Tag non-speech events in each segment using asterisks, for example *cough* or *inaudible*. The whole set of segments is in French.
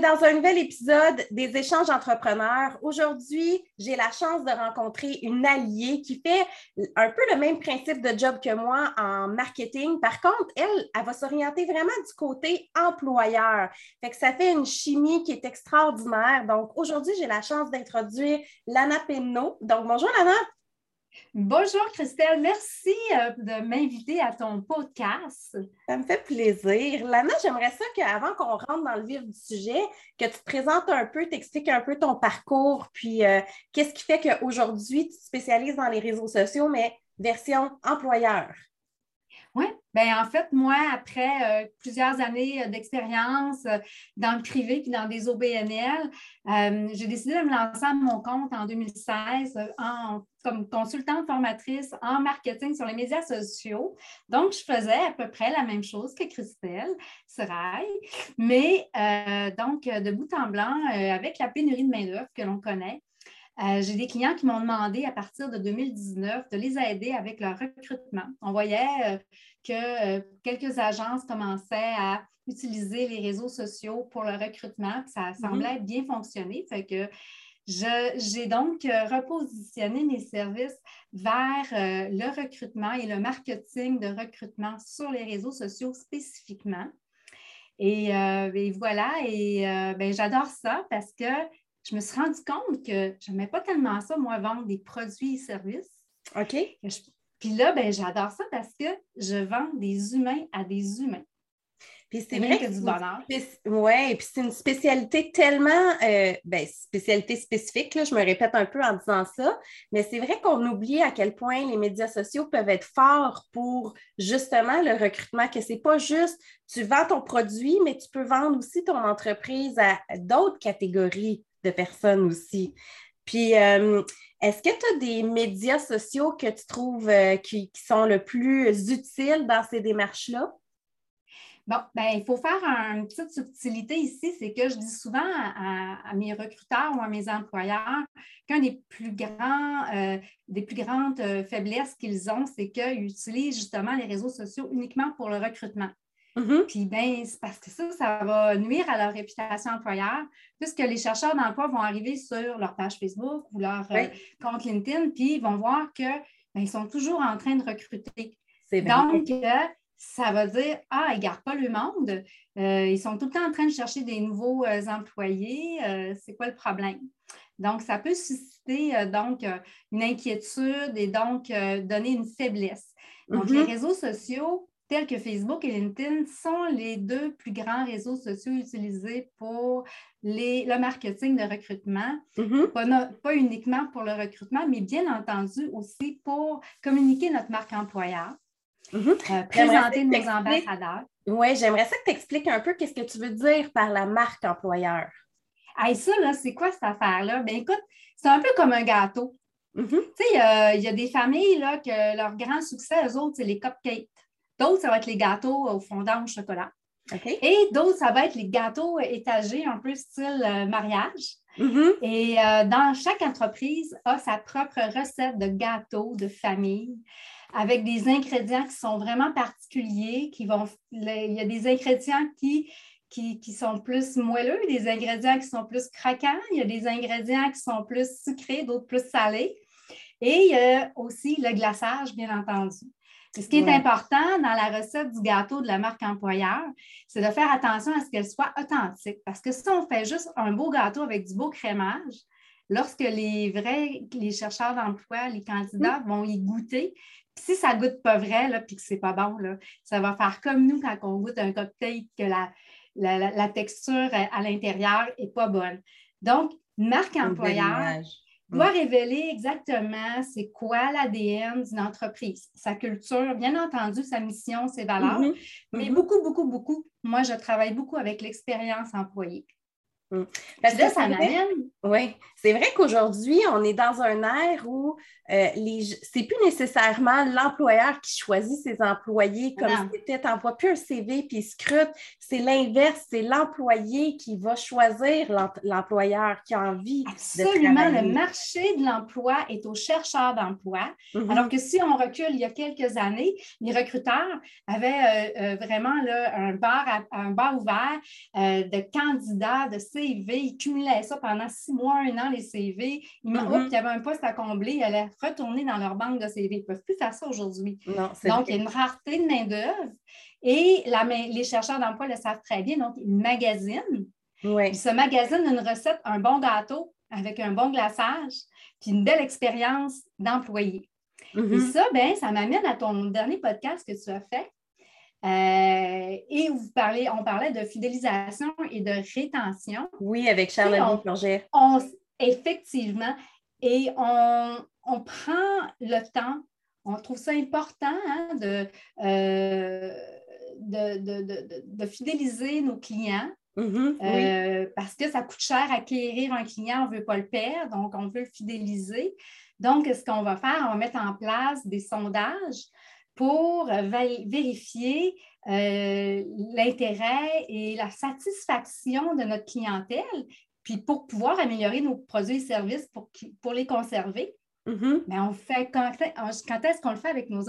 dans un nouvel épisode des échanges entrepreneurs. Aujourd'hui, j'ai la chance de rencontrer une alliée qui fait un peu le même principe de job que moi en marketing. Par contre, elle, elle va s'orienter vraiment du côté employeur. Fait que ça fait une chimie qui est extraordinaire. Donc, aujourd'hui, j'ai la chance d'introduire Lana Penno. Donc, bonjour Lana. Bonjour Christelle, merci euh, de m'inviter à ton podcast. Ça me fait plaisir. Lana, j'aimerais ça qu'avant qu'on rentre dans le vif du sujet, que tu te présentes un peu, t'expliques un peu ton parcours, puis euh, qu'est-ce qui fait qu'aujourd'hui tu te spécialises dans les réseaux sociaux, mais version employeur. Oui, bien en fait, moi, après euh, plusieurs années d'expérience dans le privé puis dans des OBNL, j'ai décidé de me lancer à mon compte en 2016 en comme consultante formatrice en marketing sur les médias sociaux. Donc, je faisais à peu près la même chose que Christelle Serail, mais euh, donc, de bout en blanc, euh, avec la pénurie de main-d'œuvre que l'on connaît, euh, j'ai des clients qui m'ont demandé à partir de 2019 de les aider avec leur recrutement. On voyait que quelques agences commençaient à utiliser les réseaux sociaux pour le recrutement, ça mm-hmm. semblait bien fonctionner. Fait que j'ai donc euh, repositionné mes services vers euh, le recrutement et le marketing de recrutement sur les réseaux sociaux spécifiquement. Et, euh, voilà, et ben, j'adore ça parce que je me suis rendu compte que je n'aimais pas tellement ça, moi, vendre des produits et services. OK. Puis là, ben, j'adore ça parce que je vends des humains à des humains. Puis c'est vrai que du bonheur. Oui, puis c'est une spécialité tellement, euh, ben, spécialité spécifique, là, je me répète un peu en disant ça, mais c'est vrai qu'on oublie à quel point les médias sociaux peuvent être forts pour justement le recrutement, que c'est pas juste tu vends ton produit, mais tu peux vendre aussi ton entreprise à d'autres catégories de personnes aussi. Puis, euh, est-ce que tu as des médias sociaux que tu trouves euh, qui, sont le plus utiles dans ces démarches-là? Bon, ben, il faut faire une petite subtilité ici, c'est que je dis souvent à, mes recruteurs ou à mes employeurs qu'un des plus grands, euh, des plus grandes faiblesses qu'ils ont, c'est qu'ils utilisent justement les réseaux sociaux uniquement pour le recrutement. Mm-hmm. Puis ben, c'est parce que ça, ça va nuire à leur réputation employeur, puisque les chercheurs d'emploi vont arriver sur leur page Facebook ou leur euh, compte LinkedIn, puis ils vont voir qu'ils ben, sont toujours en train de recruter. Donc, ça va dire Ah, ils ne gardent pas le monde. Euh, ils sont tout le temps en train de chercher des nouveaux euh, employés. Euh, c'est quoi le problème? Donc, ça peut susciter donc une inquiétude et donc donner une faiblesse. Donc, les mm-hmm. réseaux sociaux tels que Facebook et LinkedIn sont les deux plus grands réseaux sociaux utilisés pour les, le marketing de recrutement, mm-hmm. pas, uniquement pour le recrutement, mais bien entendu aussi pour communiquer notre marque employeur. Mhm. Euh, présenter nos ambassadeurs. Oui, j'aimerais ça que tu expliques un peu qu'est-ce que tu veux dire par la marque employeur. Ah, ça, là, c'est quoi cette affaire-là? Bien, écoute, c'est un peu comme un gâteau. Mhm. Tu sais, il y, a des familles là, que leur grand succès, eux autres, c'est les cupcakes. D'autres, ça va être les gâteaux au fondant au chocolat. Et d'autres, ça va être les gâteaux étagés, un peu style euh, mariage. Mhm. Et euh, dans chaque entreprise a sa propre recette de gâteau de famille avec des ingrédients qui sont vraiment particuliers, qui vont. Il y a des ingrédients qui, qui, sont plus moelleux, des ingrédients qui sont plus craquants, il y a des ingrédients qui sont plus sucrés, d'autres plus salés. Et il y a aussi le glaçage, bien entendu. Ce qui est important dans la recette du gâteau de la marque employeur, c'est de faire attention à ce qu'elle soit authentique. Parce que si on fait juste un beau gâteau avec du beau crémage, lorsque les vrais, les chercheurs d'emploi, les candidats vont y goûter, si ça ne goûte pas vrai, là, puis que c'est pas bon, là, ça va faire comme nous quand on goûte un cocktail, que la, la, texture à l'intérieur n'est pas bonne. Donc, marque employeur doit révéler exactement c'est quoi l'ADN d'une entreprise, sa culture, bien entendu, sa mission, ses valeurs, mm-hmm. mais mm-hmm. beaucoup, beaucoup, beaucoup. Moi, je travaille beaucoup avec l'expérience employée. Mm. Parce que ça m'amène. Oui, c'est vrai qu'aujourd'hui, on est dans un air où euh, les... c'est plus nécessairement l'employeur qui choisit ses employés comme c'était, n'envoies plus un CV puis scrute. C'est l'inverse, c'est l'employé qui va choisir l'employeur qui a envie Absolument, le marché de l'emploi est aux chercheurs d'emploi. Mm-hmm. Alors que si on recule il y a quelques années, les recruteurs avaient euh, euh, vraiment là, un, bar un bar ouvert de candidats, de CV, ils cumulaient ça pendant six mois, un an, les CV. Ils mm il y avait un poste à combler, ils allaient retourner dans leur banque de CV. Ils ne peuvent plus faire ça aujourd'hui. Donc, il y a une rareté de main-d'œuvre. Et les chercheurs d'emploi le savent très bien. Donc, ils magasinent. Ils se magasinent une recette, un bon gâteau avec un bon glaçage, puis une belle expérience d'employé. Mm-hmm. Et ça, ben, ça m'amène à ton dernier podcast que tu as fait, euh, et vous parlez, on parlait de fidélisation et de rétention. Oui, avec Charles Plongère. effectivement. Et on, prend le temps, on trouve ça important hein, euh, de, de, fidéliser nos clients. Mm-hmm, euh, parce que ça coûte cher acquérir un client, on ne veut pas le perdre, donc on veut le fidéliser. Donc, ce qu'on va faire, on va mettre en place des sondages pour vérifier euh, l'intérêt et la satisfaction de notre clientèle, puis pour pouvoir améliorer nos produits et services pour, pour les conserver. Mm-hmm. Mais on fait quand, quand est-ce qu'on le fait avec nos,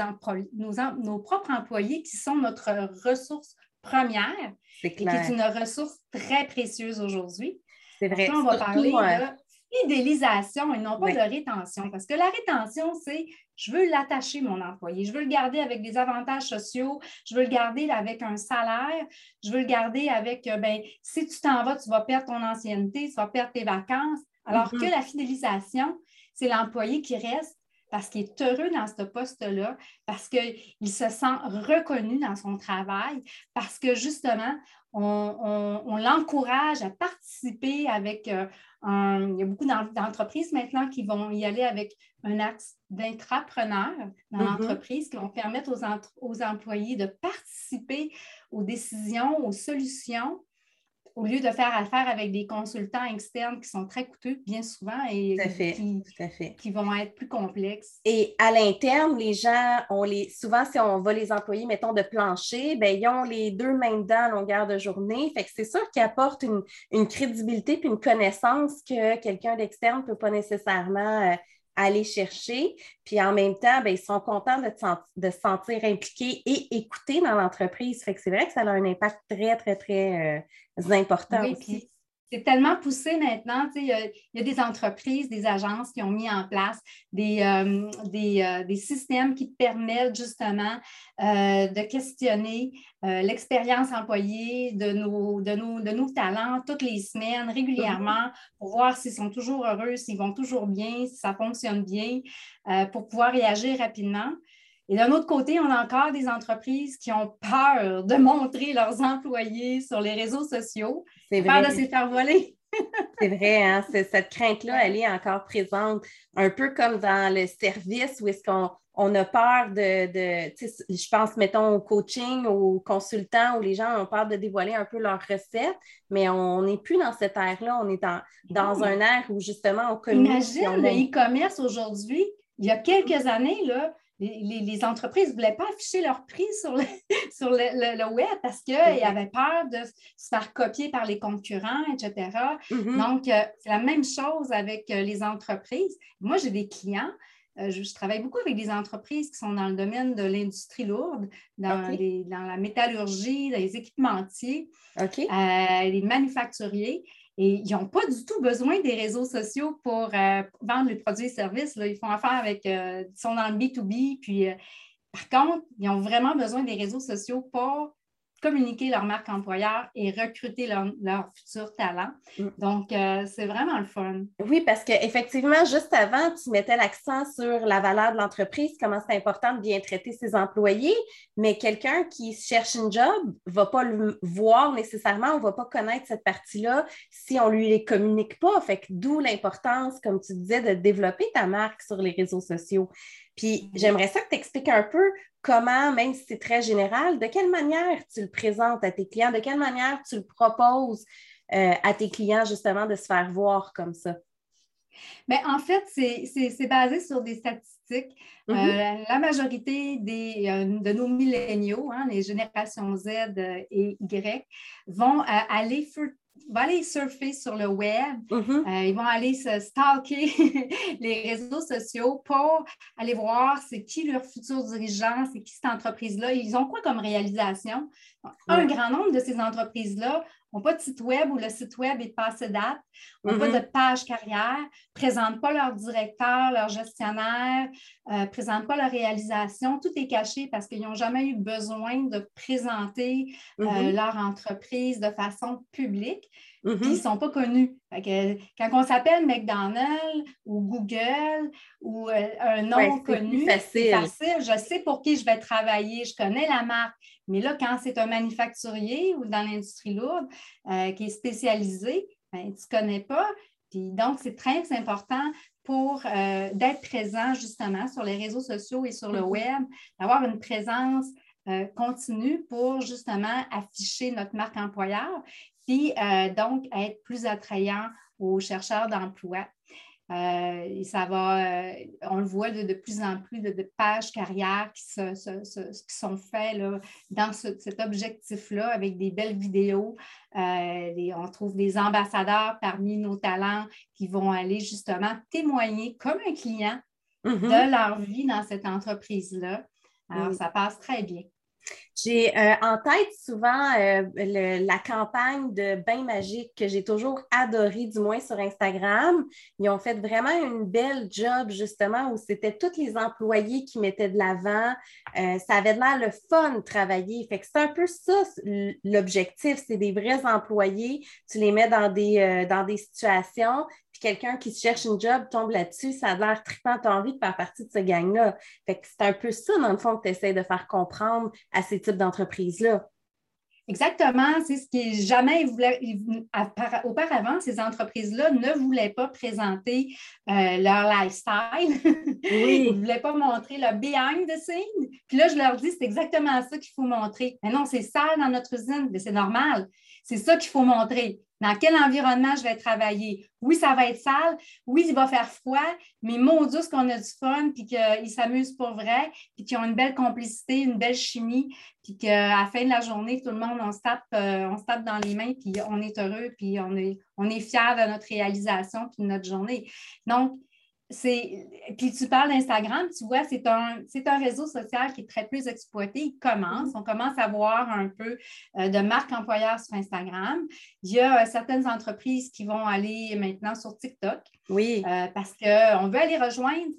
nos, nos, propres employés qui sont notre ressource première et qui est une ressource très précieuse aujourd'hui? C'est vrai. on va parler de fidélisation et non pas de rétention. Parce que la rétention, c'est je veux l'attacher, mon employé. Je veux le garder avec des avantages sociaux. Je veux le garder avec un salaire. Je veux le garder avec, euh, ben, si tu t'en vas, tu vas perdre ton ancienneté, tu vas perdre tes vacances. Alors mm-hmm. que la fidélisation, c'est l'employé qui reste parce qu'il est heureux dans ce poste-là, parce qu'il se sent reconnu dans son travail, parce que justement, on, l'encourage à participer avec euh, un, il y a beaucoup d'entreprises maintenant qui vont y aller avec un axe d'intrapreneur dans mm-hmm. l'entreprise qui vont permettre aux, aux employés de participer aux décisions, aux solutions au lieu de faire affaire avec des consultants externes qui sont très coûteux, bien souvent, et qui, vont être plus complexes. Et à l'interne, les gens, ont les, souvent, si on va les employer, mettons, de plancher, bien, ils ont les deux mains dedans à longueur de journée. Fait que c'est sûr qu'ils apportent une, crédibilité puis une connaissance que quelqu'un d'externe ne peut pas nécessairement euh, aller chercher. Puis en même temps, ben, ils sont contents de, se sentir impliqués et écoutés dans l'entreprise. Fait que c'est vrai que ça a un impact très, très, très euh, important aussi c'est tellement poussé maintenant. Il y, a, des entreprises, des agences qui ont mis en place des, euh, euh, des, systèmes qui permettent justement euh, de questionner l'expérience employée de nos, de, nos, de nos talents toutes les semaines, régulièrement, pour voir s'ils sont toujours heureux, s'ils vont toujours bien, si ça fonctionne bien, pour pouvoir réagir rapidement. Et d'un autre côté, on a encore des entreprises qui ont peur de montrer leurs employés sur les réseaux sociaux, peur de se faire voler. *laughs* C'est vrai, hein? cette crainte-là, elle est encore présente, un peu comme dans le service où est-ce qu'on on a peur de, de je pense, mettons, au coaching, aux consultants, où les gens ont peur de dévoiler un peu leurs recettes, mais on n'est plus dans cette ère-là, on est dans, dans un ère où justement on communique. Imagine le e-commerce aujourd'hui, il y a quelques années, là, les, entreprises ne voulaient pas afficher leur prix sur le, *laughs* sur le, web parce qu'ils avaient peur de se faire copier par les concurrents, etc. Mm-hmm. Donc, euh, c'est la même chose avec euh, les entreprises. Moi, j'ai des clients. Euh, je, travaille beaucoup avec des entreprises qui sont dans le domaine de l'industrie lourde, dans, dans, la métallurgie, dans les équipementiers, les manufacturiers. Et ils n'ont pas du tout besoin des réseaux sociaux pour euh, vendre les produits et services. Ils font affaire avec, euh, ils sont dans le B2B. Puis, euh, par contre, ils ont vraiment besoin des réseaux sociaux pour communiquer leur marque employeur et recruter leurs leur futurs talents. Mm. Donc, euh, c'est vraiment le fun. Oui, parce qu'effectivement, juste avant, tu mettais l'accent sur la valeur de l'entreprise, comment c'est important de bien traiter ses employés, mais quelqu'un qui cherche une job ne va pas le voir nécessairement, on ne va pas connaître cette partie-là si on ne lui les communique pas. Fait que d'où l'importance, comme tu disais, de développer ta marque sur les réseaux sociaux. Puis j'aimerais ça que tu expliques un peu comment, même si c'est très général, de quelle manière tu le présentes à tes clients, de quelle manière tu le proposes. à tes clients justement de se faire voir comme ça? Mais en fait, c'est basé sur des statistiques. Euh, mm-hmm. la majorité des, euh, de nos milléniaux, hein, les générations Z et Y, vont euh, aller aller surfer sur le web, mm-hmm. ils vont aller se stalker *laughs* les réseaux sociaux pour aller voir c'est qui leur futur dirigeant, c'est qui cette entreprise-là, ils ont quoi comme réalisation? Un grand nombre de ces entreprises-là n'ont pas de site web ou le site web est passé date, n'ont pas mm-hmm. de page carrière, ne présentent pas leur directeur, leur gestionnaire, ne euh, présentent pas leur réalisation. Tout est caché parce qu'ils n'ont jamais eu besoin de présenter euh, mm-hmm. leur entreprise de façon publique. Puis ils ne sont pas connus. quand on s'appelle McDonald's ou Google ou euh, un nom connu, c'est facile. Je sais pour qui je vais travailler, je connais la marque. Mais là, quand c'est un manufacturier ou dans l'industrie lourde euh, qui est spécialisé, ben, tu ne connais pas. Puis donc, c'est très important pour euh, d'être présent justement sur les réseaux sociaux et sur le mm-hmm. web, d'avoir une présence euh, continue pour justement afficher notre marque employeur, puis donc être plus attrayant aux chercheurs d'emploi. Euh, ça va, euh, on le voit de, plus en plus de, pages carrières qui, sont faites dans cet objectif-là avec des belles vidéos. Euh, on trouve des ambassadeurs parmi nos talents qui vont aller justement témoigner comme un client mm-hmm. de leur vie dans cette entreprise-là. Alors, ça passe très bien. J'ai euh, en tête souvent euh, la campagne de Bain Magique que j'ai toujours adoré, du moins sur Instagram. Ils ont fait vraiment une belle job, justement, où c'était tous les employés qui mettaient de l'avant. Euh, ça avait l'air le fun de travailler. Fait que c'est un peu ça l'objectif. C'est des vrais employés. Tu les mets dans des, dans des situations quelqu'un qui cherche une job tombe là-dessus, ça a l'air trippant, tu as envie de faire partie de ce gang-là. Fait que c'est un peu ça, dans le fond, que tu essaies de faire comprendre à ces types d'entreprises-là. Exactement, c'est ce qui jamais auparavant, ces entreprises-là ne voulaient pas présenter euh, leur lifestyle. *laughs* Oui. Ils ne voulaient pas montrer le behind the scene. Puis là, je leur dis, c'est exactement ça qu'il faut montrer. Mais non, c'est sale dans notre usine, mais c'est normal. C'est ça qu'il faut montrer. Dans quel environnement je vais travailler? Oui, ça va être sale. Oui, il va faire froid, mais mon Dieu, qu'on a du fun, puis qu'ils s'amusent pour vrai, puis qu'ils ont une belle complicité, une belle chimie, puis qu'à la fin de la journée, tout le monde, on se tape, euh, on dans les mains, puis on est heureux, puis on est, on est fiers de notre réalisation, puis de notre journée. Donc, c'est. Puis tu parles d'Instagram, tu vois, c'est un, un réseau social qui est très peu exploité. Il commence. Mm-hmm. On commence à voir un peu euh, de marques employeurs sur Instagram. Il y a euh, certaines entreprises qui vont aller maintenant sur TikTok. Oui. Euh, parce qu'on veut aller rejoindre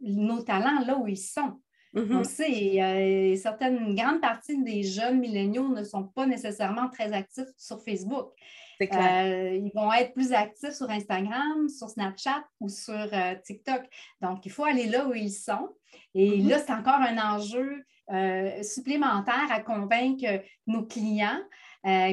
nos talents là où ils sont. Mm-hmm. On sait, certaines, une grande partie des jeunes milléniaux ne sont pas nécessairement très actifs sur Facebook. Euh, ils vont être plus actifs sur Instagram, sur Snapchat ou sur euh, TikTok. Donc, il faut aller là où ils sont. Et mm-hmm. là, c'est encore un enjeu euh, supplémentaire à convaincre nos clients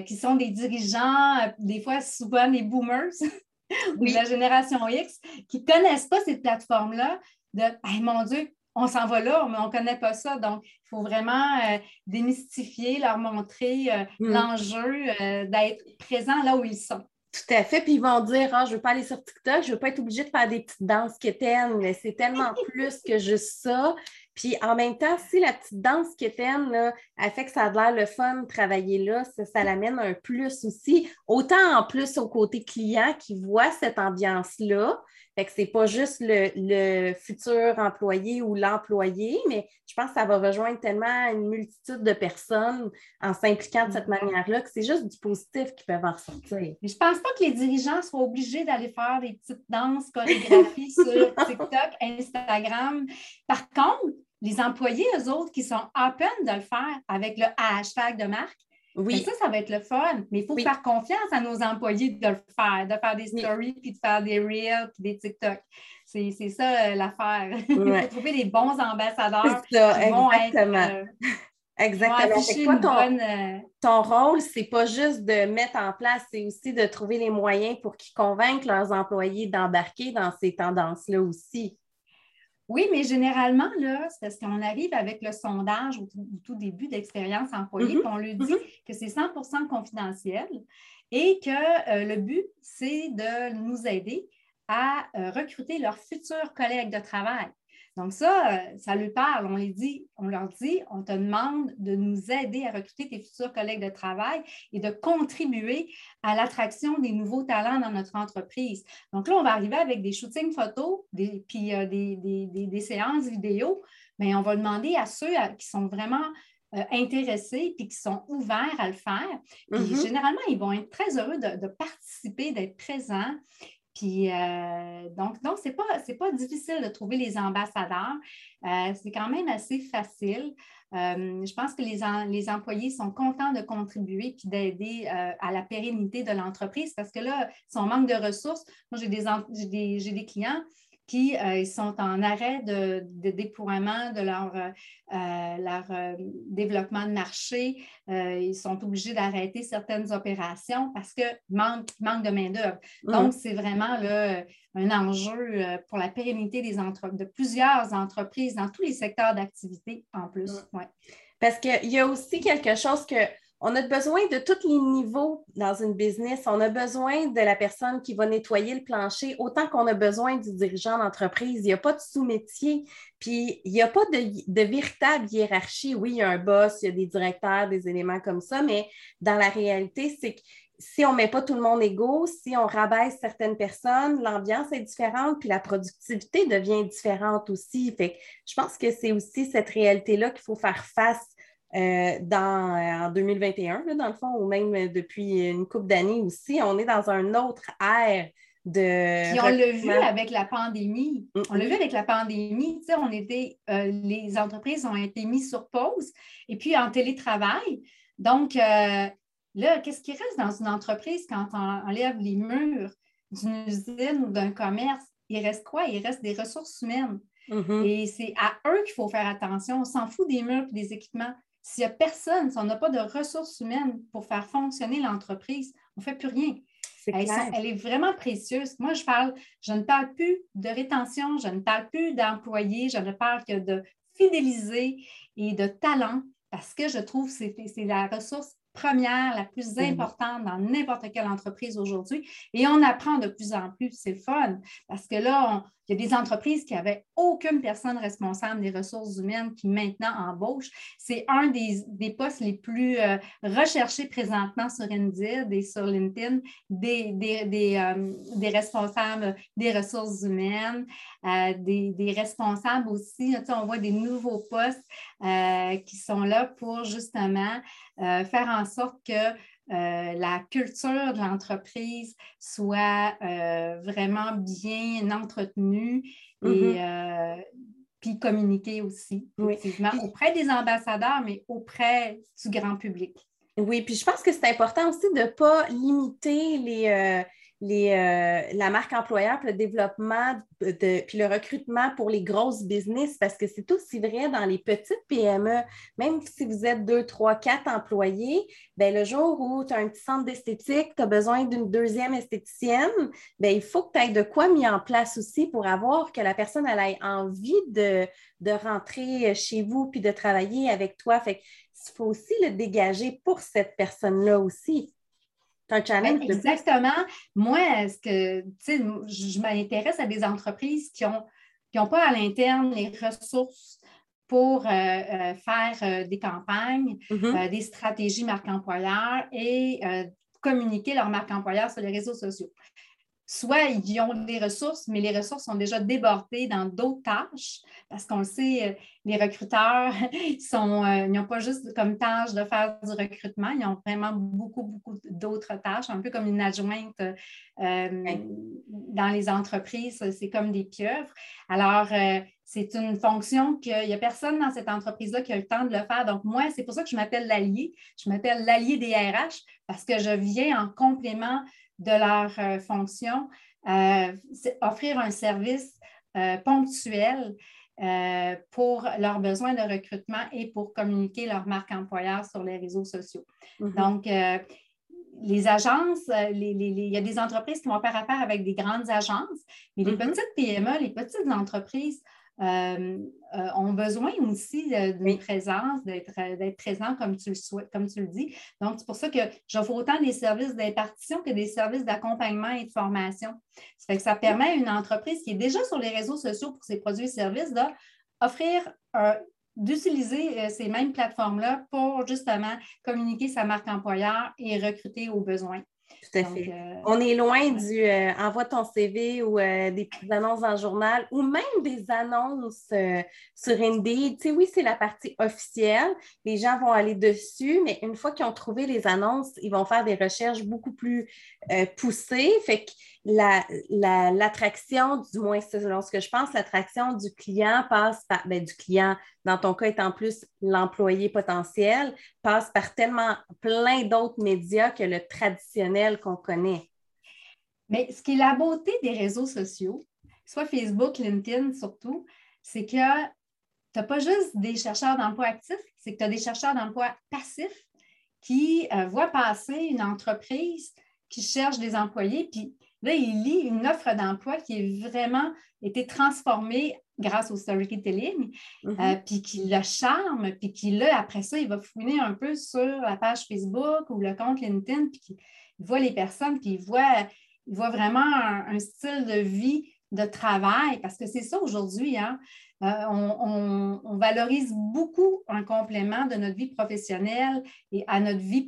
qui sont des dirigeants, des fois souvent des boomers. *laughs* ou de la génération X qui ne connaissent pas cette plateforme-là, de mon Dieu, on s'en va là, mais on ne connaît pas ça. Donc, il faut vraiment euh, démystifier, leur montrer euh, mm. l'enjeu euh, d'être présent là où ils sont. Tout à fait. Puis ils vont dire ah, je ne veux pas aller sur TikTok, je ne veux pas être obligée de faire des petites danses quétaines, mais c'est tellement *laughs* plus que juste ça. Puis en même temps, si la petite danse quétaine, là, elle fait que ça a l'air le fun de travailler là, ça, ça l'amène un plus aussi. Autant en plus au côté client qui voit cette ambiance-là, fait que c'est pas juste le, futur employé ou l'employé, mais je pense que ça va rejoindre tellement une multitude de personnes en s'impliquant de cette mm-hmm. manière-là que c'est juste du positif qu'ils peuvent en ressortir. Je je pense pas que les dirigeants soient obligés d'aller faire des petites danses, chorégraphies *laughs* sur TikTok, Instagram. Par contre, les employés, eux autres, qui sont open de le faire avec le hashtag de marque, oui. ça, ça va être le fun. Mais il faut faire confiance à nos employés de le faire, de faire des stories, puis de faire des reels, puis des TikTok. C'est ça euh, l'affaire. *laughs* il faut trouver des bons ambassadeurs. C'est ça, exactement. Euh, *laughs* exactement. ton, euh, ton, rôle, c'est pas juste de mettre en place, c'est aussi de trouver les moyens pour qu'ils convainquent leurs employés d'embarquer dans ces tendances-là aussi. Oui, mais généralement, là, c'est parce qu'on arrive avec le sondage au tout, début d'expérience employée, mm-hmm. on lui dit mm-hmm. que c'est 100% confidentiel et que le but, c'est de nous aider à recruter leurs futurs collègues de travail. Donc, ça, euh, ça lui parle. On, les dit, on leur dit, on te demande de nous aider à recruter tes futurs collègues de travail et de contribuer à l'attraction des nouveaux talents dans notre entreprise. Donc là, on va arriver avec des shootings photos, des, puis euh, des, séances vidéo. Mais on va demander à ceux qui sont vraiment euh, intéressés et qui sont ouverts à le faire. Mm-hmm. généralement, ils vont être très heureux de, de participer, d'être présents. Puis, euh, donc, donc ce n'est pas, pas, difficile de trouver les ambassadeurs. Euh, c'est quand même assez facile. Euh, je pense que les, les, employés sont contents de contribuer puis d'aider à la pérennité de l'entreprise parce que là, si on manque de ressources, moi, j'ai des, des, des, clients qui euh, sont en arrêt de, déploiement de leur, euh, euh, développement de marché. ils sont obligés d'arrêter certaines opérations parce qu'il manque, manque de main-d'œuvre. Donc, c'est vraiment un enjeu pour la pérennité des de plusieurs entreprises dans tous les secteurs d'activité en plus. Ouais. Parce qu'il y a aussi quelque chose que on a besoin de tous les niveaux dans une business. On a besoin de la personne qui va nettoyer le plancher autant qu'on a besoin du dirigeant d'entreprise. Il n'y a pas de sous-métier, puis il n'y a pas de, véritable hiérarchie. Oui, il y a un boss, il y a des directeurs, des éléments comme ça, mais dans la réalité, c'est que si on ne met pas tout le monde égaux, si on rabaisse certaines personnes, l'ambiance est différente, puis la productivité devient différente aussi. Fait je pense que c'est aussi cette réalité-là qu'il faut faire face euh, dans, euh, en 2021, dans le fond, ou même depuis une couple d'années aussi. On est dans un autre ère de. Puis on l'a vu avec la pandémie. On l'a vu avec la pandémie. Tu sais, on était, euh, les entreprises ont été mises sur pause et puis en télétravail. Donc, là, qu'est-ce qui reste dans une entreprise quand on enlève les murs d'une usine ou d'un commerce? Il reste quoi? Il reste des ressources humaines. Mm-hmm. Et c'est à eux qu'il faut faire attention. On s'en fout des murs et des équipements. S'il n'y a personne, si on n'a pas de ressources humaines pour faire fonctionner l'entreprise, on ne fait plus rien. Elle, est vraiment précieuse. Moi, je parle, je ne parle plus de rétention, je ne parle plus d'employés, je ne parle que de fidéliser et de talent parce que je trouve que c'est la ressource première, la plus importante dans n'importe quelle entreprise aujourd'hui. Et on apprend de plus en plus. C'est fun parce que là, il y a des entreprises qui n'avaient aucune personne responsable des ressources humaines qui maintenant embauchent. C'est un des, postes les plus euh, recherchés présentement sur Indeed et sur LinkedIn, des, des, euh, responsables des ressources humaines, euh, des, responsables aussi. on voit des nouveaux postes qui sont là pour justement faire en sorte que euh, la culture de l'entreprise soit euh, vraiment bien entretenue et mm-hmm. euh, puis communiquée aussi, effectivement, auprès des ambassadeurs, mais auprès du grand public. Oui, puis je pense que c'est important aussi de ne pas limiter les euh, la marque employeur, puis le développement, puis le recrutement pour les grosses business, parce que c'est aussi vrai dans les petites PME. Même si vous êtes deux, trois, quatre employés, bien, le jour où tu as un petit centre d'esthétique, tu as besoin d'une deuxième esthéticienne, bien, il faut que tu aies de quoi mis en place aussi pour avoir que la personne ait envie de, de rentrer chez vous puis de travailler avec toi. Fait il faut aussi le dégager pour cette personne-là aussi. Un challenge. exactement. Moi, ce que, je m'intéresse à des entreprises qui n'ont qui ont pas à l'interne les ressources pour euh, euh, faire euh, des campagnes, mm-hmm. des stratégies marque employeur et communiquer leur marque employeur sur les réseaux sociaux soit ils ont des ressources, mais les ressources sont déjà débordées dans d'autres tâches, parce qu'on le sait, euh, les recruteurs *laughs* sont, euh, n'ont pas juste comme tâche de faire du recrutement, ils ont vraiment beaucoup, beaucoup d'autres tâches, un peu comme une adjointe euh, dans les entreprises, c'est comme des pieuvres. Alors, c'est une fonction qu'il n'y a personne dans cette entreprise-là qui a le temps de le faire. Donc, moi, c'est pour ça que je m'appelle l'allié. Je m'appelle l'allié des RH parce que je viens en complément de leur euh, fonction, euh, offrir un service euh, ponctuel pour leurs besoins de recrutement et pour communiquer leur marque employeur sur les réseaux sociaux. Mm-hmm. Donc, les agences, il y a des entreprises qui vont faire affaire avec des grandes agences, mais les mm-hmm. petites PME, les petites entreprises euh, euh, ont besoin aussi d'une présence, d'être présent comme tu le souhaites, comme tu le dis. Donc, c'est pour ça que j'offre autant des services d'impartition que des services d'accompagnement et de formation. Ça fait que ça permet à une entreprise qui est déjà sur les réseaux sociaux pour ses produits et services d'offrir d'utiliser ces mêmes plateformes-là pour justement communiquer sa marque employeur et recruter aux besoins. Tout à fait. Euh, on est loin du euh, envoie ton CV ou euh, des petites annonces dans le journal ou même des annonces sur Indeed. Tu sais, oui, c'est la partie officielle. Les gens vont aller dessus, mais une fois qu'ils ont trouvé les annonces, ils vont faire des recherches beaucoup plus poussées. Fait que l'attraction, du moins selon ce que je pense, l'attraction du client passe par, ben, du client, dans ton cas étant plus l'employé potentiel, passe par tellement plein d'autres médias que le traditionnel qu'on connaît. Mais ce qui est la beauté des réseaux sociaux, soit Facebook, LinkedIn surtout, c'est que tu n'as pas juste des chercheurs d'emploi actifs, c'est que tu as des chercheurs d'emploi passifs qui euh, voient passer une entreprise qui cherche des employés, puis Là, il lit une offre d'emploi qui est vraiment été transformée grâce au storytelling, euh, puis qui le charme, puis qui, là, après ça, il va fouiner un peu sur la page Facebook ou le compte LinkedIn, puis il voit les personnes, puis il voit, il voit vraiment un, style de vie, de travail, parce que c'est ça aujourd'hui, hein? Euh, on, valorise beaucoup un complément de notre vie professionnelle et à notre vie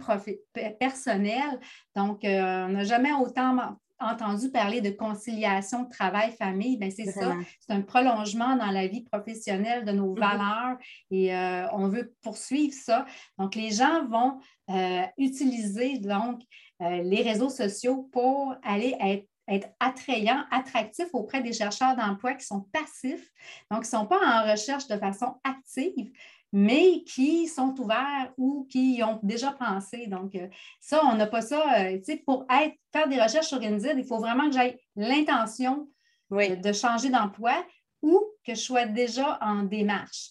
personnelle. Donc, euh, on n'a jamais autant entendu parler de conciliation travail-famille, ben c'est ça, c'est un prolongement dans la vie professionnelle de nos mhm. valeurs et euh, on veut poursuivre ça. Donc, les gens vont euh, utiliser donc euh, les réseaux sociaux pour aller être être attrayants, attractifs auprès des chercheurs d'emploi qui sont passifs, donc qui ne sont pas en recherche de façon active, mais qui sont ouverts ou qui y ont déjà pensé. Donc, euh, ça, on n'a pas ça. Euh, tu sais, pour être, faire des recherches sur Indeed, il faut vraiment que j'aie l'intention de changer d'emploi ou que je sois déjà en démarche,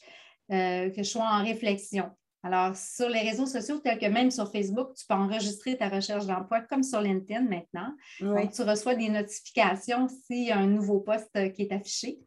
euh, que je sois en réflexion. Alors, sur les réseaux sociaux, tels que même sur Facebook, tu peux enregistrer ta recherche d'emploi comme sur LinkedIn maintenant. Donc, tu reçois des notifications s'il y a un nouveau poste qui est affiché.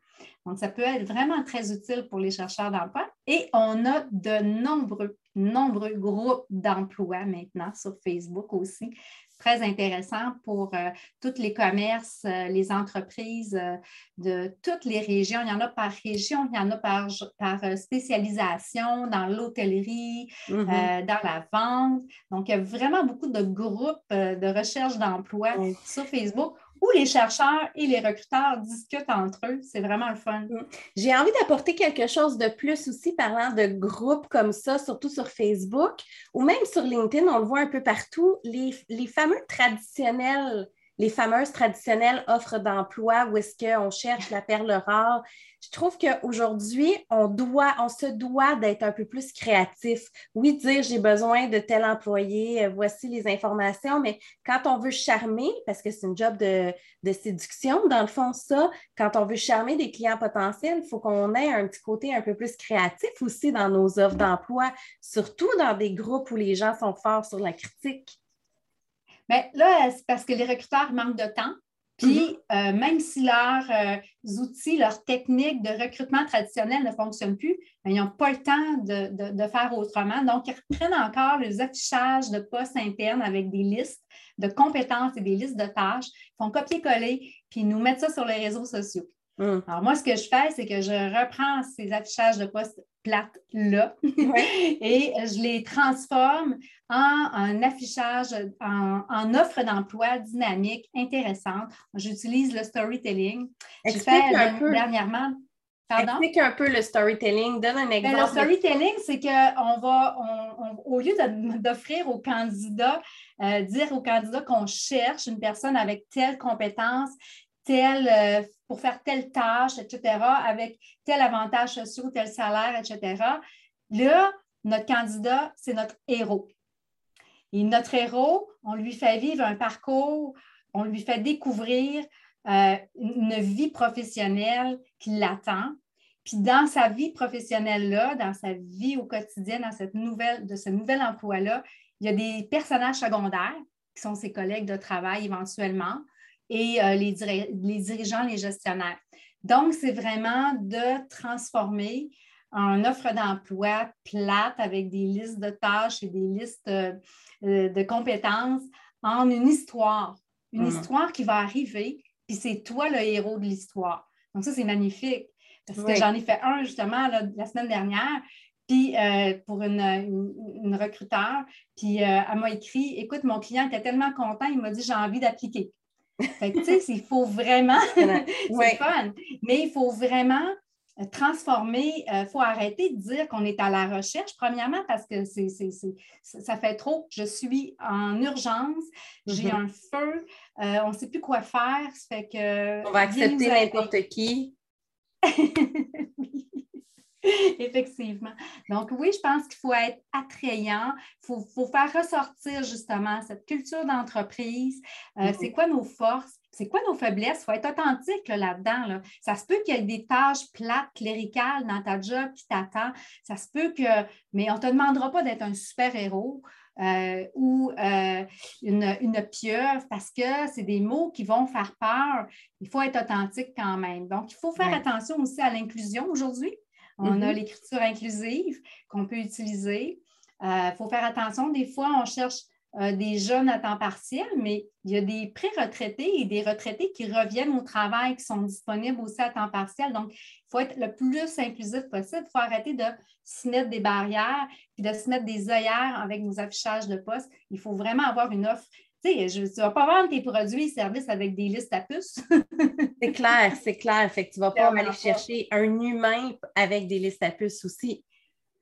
Donc, ça peut être vraiment très utile pour les chercheurs d'emploi. Et on a de nombreux, nombreux groupes d'emploi maintenant sur Facebook aussi. Très intéressant pour euh, tous les commerces, euh, les entreprises euh, de toutes les régions. Il y en a par région, il y en a par, par spécialisation dans l'hôtellerie, mm-hmm. dans la vente. Donc, il y a vraiment beaucoup de groupes de recherche d'emploi sur Facebook où les chercheurs et les recruteurs discutent entre eux. C'est vraiment le fun. Mm. J'ai envie d'apporter quelque chose de plus aussi parlant de groupes comme ça, surtout sur Facebook ou même sur LinkedIn, on le voit un peu partout, les, les fameux traditionnels les fameuses traditionnelles offres d'emploi où est-ce qu'on cherche la perle rare. Je trouve qu'aujourd'hui, on on se doit d'être un peu plus créatif. Oui, dire j'ai besoin de tel employé, euh, voici les informations, mais quand on veut charmer, parce que c'est une job de, de, séduction, dans le fond, ça, quand on veut charmer des clients potentiels, il faut qu'on ait un petit côté un peu plus créatif aussi dans nos offres d'emploi, surtout dans des groupes où les gens sont forts sur la critique. Bien, là, c'est parce que les recruteurs manquent de temps. Puis, mm-hmm. euh, même si leurs euh, outils, leurs techniques de recrutement traditionnels ne fonctionnent plus, ben, ils n'ont pas le temps de, faire autrement. Donc, ils reprennent encore les affichages de postes internes avec des listes de compétences et des listes de tâches. Ils font copier-coller, puis ils nous mettent ça sur les réseaux sociaux. Mm. Alors, moi, ce que je fais, c'est que je reprends ces affichages de postes plates-là *laughs* et je les transforme en un affichage, en, offre d'emploi dynamique, intéressante. J'utilise le storytelling. Explique un peu. dernièrement. Pardon? Explique un peu le storytelling. Donne un ben, exemple. le storytelling, c'est qu'on va, au lieu d'offrir aux candidats, euh, dire aux candidats qu'on cherche une personne avec telle compétence, telle euh, pour faire telle tâche, etc., avec tel avantage social, tel salaire, etc. Là, notre candidat, c'est notre héros. Et notre héros, on lui fait vivre un parcours, on lui fait découvrir euh, une vie professionnelle qui l'attend. Puis dans sa vie professionnelle-là, dans sa vie au quotidien, dans cette nouvelle, de ce nouvel emploi-là, il y a des personnages secondaires qui sont ses collègues de travail éventuellement et euh, les, les, dirigeants, les gestionnaires. Donc, c'est vraiment de transformer une offre d'emploi plate avec des listes de tâches et des listes euh, de compétences en une histoire. Une mm. histoire qui va arriver, puis c'est toi le héros de l'histoire. Donc, ça, c'est magnifique. Parce que j'en ai fait un justement la semaine dernière, puis euh, pour une, recruteur, puis euh, elle m'a écrit Écoute, mon client était tellement content, il m'a dit J'ai envie d'appliquer. Fait tu sais, il faut vraiment, *laughs* c'est fun, mais il faut vraiment transformer, il faut arrêter de dire qu'on est à la recherche, premièrement parce que c'est, ça fait trop. Je suis en urgence, j'ai mm-hmm. un feu, euh, on ne sait plus quoi faire. Fait que, on va accepter n'importe qui. *laughs* *laughs* *laughs* Effectivement. Donc, oui, je pense qu'il faut être attrayant. Il faut, faire ressortir justement cette culture d'entreprise. Euh, mm-hmm. C'est quoi nos forces? C'est quoi nos faiblesses? Il faut être authentique là-dedans. Ça se peut qu'il y ait des tâches plates, cléricales dans ta job qui t'attend. Ça se peut que, mais on ne te demandera pas d'être un super-héros. Euh, ou euh, une, une, pieuvre parce que c'est des mots qui vont faire peur. Il faut être authentique quand même. Donc, il faut faire attention aussi à l'inclusion aujourd'hui. On a mm-hmm. l'écriture inclusive qu'on peut utiliser. Il euh, faut faire attention. Des fois, on cherche euh, des jeunes à temps partiel, mais il y a des pré-retraités et des retraités qui reviennent au travail, qui sont disponibles aussi à temps partiel. Donc, il faut être le plus inclusif possible. Il faut arrêter de se mettre des barrières puis de se mettre des œillères avec nos affichages de poste. Il faut vraiment avoir une offre tu sais, tu ne vas pas vendre tes produits et services avec des listes à puces. c'est clair, c'est clair. Fait que tu ne vas pas aller chercher un humain avec des listes à puces aussi.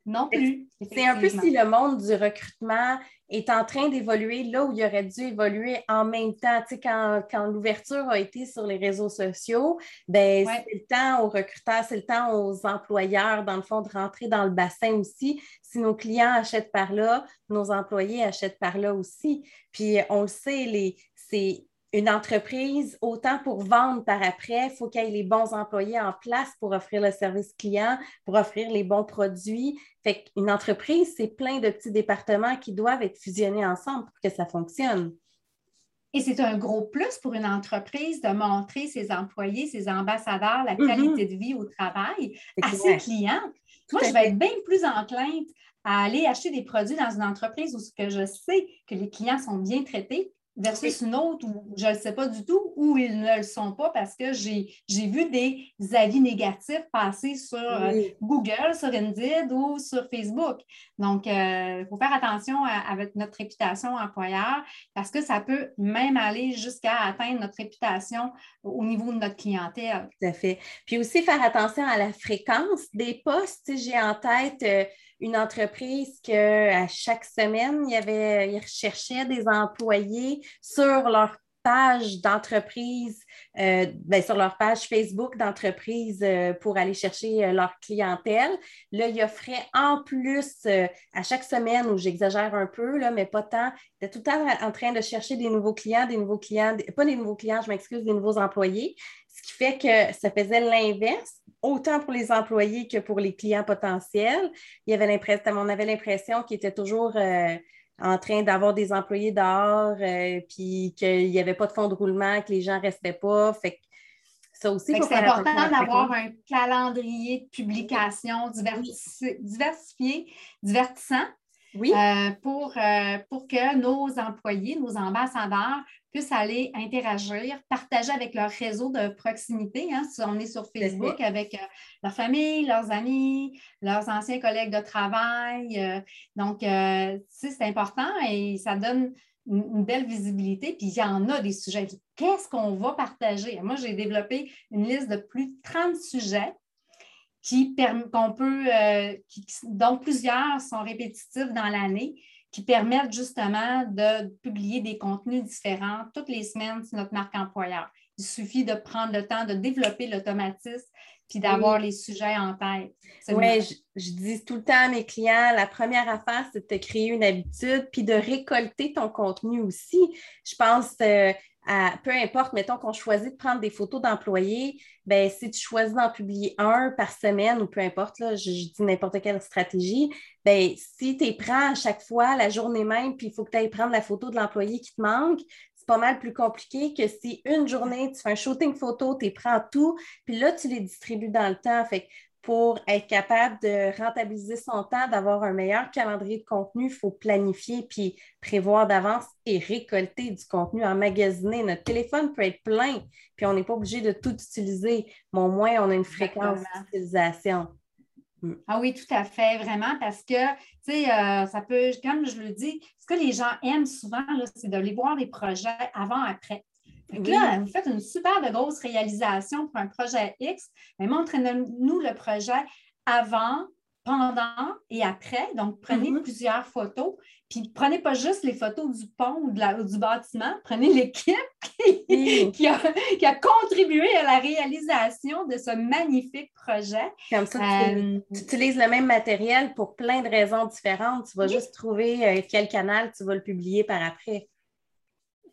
Non plus. C'est un peu si le monde du recrutement est en train d'évoluer là où il aurait dû évoluer en même temps. Tu sais, quand, l'ouverture a été sur les réseaux sociaux, ben, c'est le temps aux recruteurs, c'est le temps aux employeurs, dans le fond, de rentrer dans le bassin aussi. Si nos clients achètent par là, nos employés achètent par là aussi. Puis on le sait, les, c'est une entreprise, autant pour vendre par après, il faut qu'il y ait les bons employés en place pour offrir le service client, pour offrir les bons produits. Fait qu'une entreprise, c'est plein de petits départements qui doivent être fusionnés ensemble pour que ça fonctionne. Et c'est un gros plus pour une entreprise de montrer ses employés, ses ambassadeurs, la mm-hmm. qualité de vie au travail à ses clients. Moi, je vais être bien plus enclinte à aller acheter des produits dans une entreprise où je sais que les clients sont bien traités versus une autre où je ne le sais pas du tout, ou ils ne le sont pas parce que j'ai vu des avis négatifs passer sur euh, Google, sur Indeed ou sur Facebook. Donc, il euh, faut faire attention avec notre réputation employeur parce que ça peut même aller jusqu'à atteindre notre réputation au niveau de notre clientèle. Tout à fait. Puis aussi faire attention à la fréquence des postes. J'ai en tête... Euh, une entreprise que à chaque semaine, il y avait, ils recherchaient des employés sur leur page d'entreprise, euh, ben, sur leur page Facebook d'entreprise euh, pour aller chercher euh, leur clientèle. Là, ils offraient en plus à chaque semaine, où j'exagère un peu, là, mais pas tant, étaient tout le temps en train de chercher des nouveaux clients, des nouveaux clients, pas des nouveaux clients, je m'excuse, des nouveaux employés, ce qui fait que ça faisait l'inverse autant pour les employés que pour les clients potentiels. Il y avait l'impression, on avait l'impression qu'ils étaient toujours euh, en train d'avoir des employés dehors, euh, puis qu'il n'y avait pas de fonds de roulement, que les gens ne restaient pas. Fait ça aussi, c'est important d'avoir un calendrier de publication diversifié, divertissant, oui. Euh, pour, pour que nos employés, nos ambassadeurs puissent aller interagir, partager avec leur réseau de proximité. Hein, si on est sur Facebook avec euh, leur famille, leurs amis, leurs anciens collègues de travail. Euh, donc, euh, c'est important et ça donne une, belle visibilité. Puis il y en a des sujets. Qu'est-ce qu'on va partager? Moi, j'ai développé une liste de plus de 30 sujets qui qu'on peut, dont plusieurs sont répétitifs dans l'année qui permettent justement de publier des contenus différents toutes les semaines sur notre marque employeur. Il suffit de prendre le temps de développer l'automatisme puis d'avoir les sujets en tête. Oui, je, dis tout le temps à mes clients, la première affaire, c'est de créer une habitude puis de récolter ton contenu aussi. Je pense euh, peu importe, mettons qu'on choisit de prendre des photos d'employés, ben, si tu choisis d'en publier un par semaine ou peu importe, je, dis n'importe quelle stratégie, ben, si tu prends à chaque fois la journée même, puis il faut que tu ailles prendre la photo de l'employé qui te manque, c'est pas mal plus compliqué que si une journée, tu fais un shooting photo, tu prends tout, puis là, tu les distribues dans le temps. Fait pour être capable de rentabiliser son temps, d'avoir un meilleur calendrier de contenu, il faut planifier puis prévoir d'avance et récolter du contenu, emmagasiner. Notre téléphone peut être plein, puis on n'est pas obligé de tout utiliser, mais au moins on a une fréquence d'utilisation. Mm. Ah oui, tout à fait, vraiment, parce que, tu sais, euh, ça peut, comme je le dis, ce que les gens aiment souvent, c'est de les voir des projets avant-après. Là, vous faites une super de grosse réalisation pour un projet X, mais montrez-nous le projet avant, pendant et après. Donc, prenez mm-hmm. plusieurs photos. Puis, prenez pas juste les photos du pont ou, du bâtiment, prenez l'équipe *laughs* qui, a, contribué à la réalisation de ce magnifique projet. Comme ça, tu, euh, utilises le même matériel pour plein de raisons différentes. Tu vas juste trouver euh, quel canal tu vas le publier par après.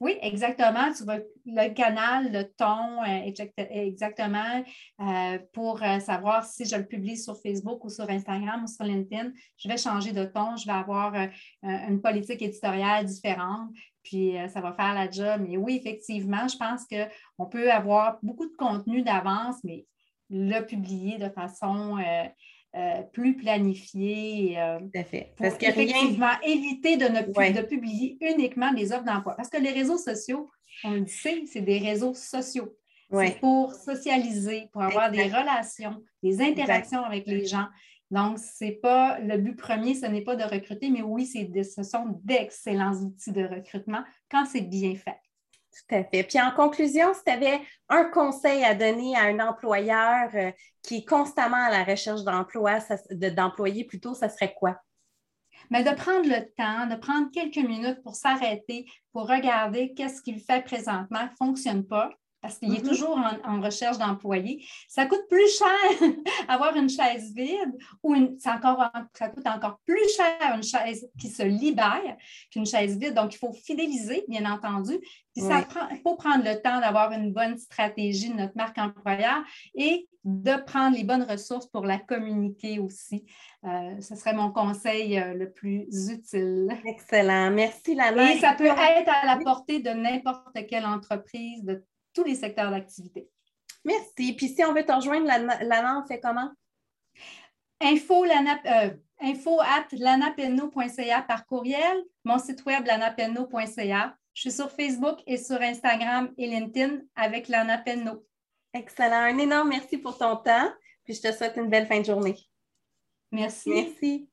Oui, exactement. Tu vas le canal, le ton, euh, exactement, euh, pour euh, savoir si je le publie sur Facebook ou sur Instagram ou sur LinkedIn. Je vais changer de ton, je vais avoir une politique éditoriale différente, puis ça va faire la job. Mais oui, effectivement, je pense qu'on peut avoir beaucoup de contenu d'avance, mais le publier de façon euh, plus planifié. Euh, Tout à fait. Parce qu'effectivement, éviter de ne de publier uniquement des offres d'emploi. Parce que les réseaux sociaux, on le sait, c'est des réseaux sociaux. C'est pour socialiser, pour avoir des relations, des interactions avec les gens. Donc, c'est pas le but premier, ce n'est pas de recruter, mais oui, ce sont d'excellents outils de recrutement quand c'est bien fait. Tout à fait. Puis en conclusion, si tu avais un conseil à donner à un employeur euh, qui est constamment à la recherche d'emploi, d'employés plutôt, ça serait quoi? Mais de prendre le temps, de prendre quelques minutes pour s'arrêter, pour regarder qu'est-ce qu'il fait présentement, ne fonctionne pas, parce qu'il est mm-hmm. toujours en, recherche d'employés. Ça coûte plus cher *laughs* avoir une chaise vide ou ça coûte encore plus cher une chaise qui se libère qu'une chaise vide. Donc, il faut fidéliser, bien entendu. il faut prendre le temps d'avoir une bonne stratégie de notre marque employeur et de prendre les bonnes ressources pour la communiquer aussi. Euh, ce serait mon conseil euh, le plus utile. Excellent. Merci, Lana. Et ça peut être à la portée de n'importe quelle entreprise, de tous les secteurs d'activité. Merci. Puis si on veut te rejoindre, Lana, on fait comment? Info, euh, info at lanapenno.ca par courriel, mon site web lanapenno.ca. Je suis sur Facebook et sur Instagram et LinkedIn avec Lana Penno. Excellent. Un énorme merci pour ton temps. Puis je te souhaite une belle fin de journée. Merci. Merci.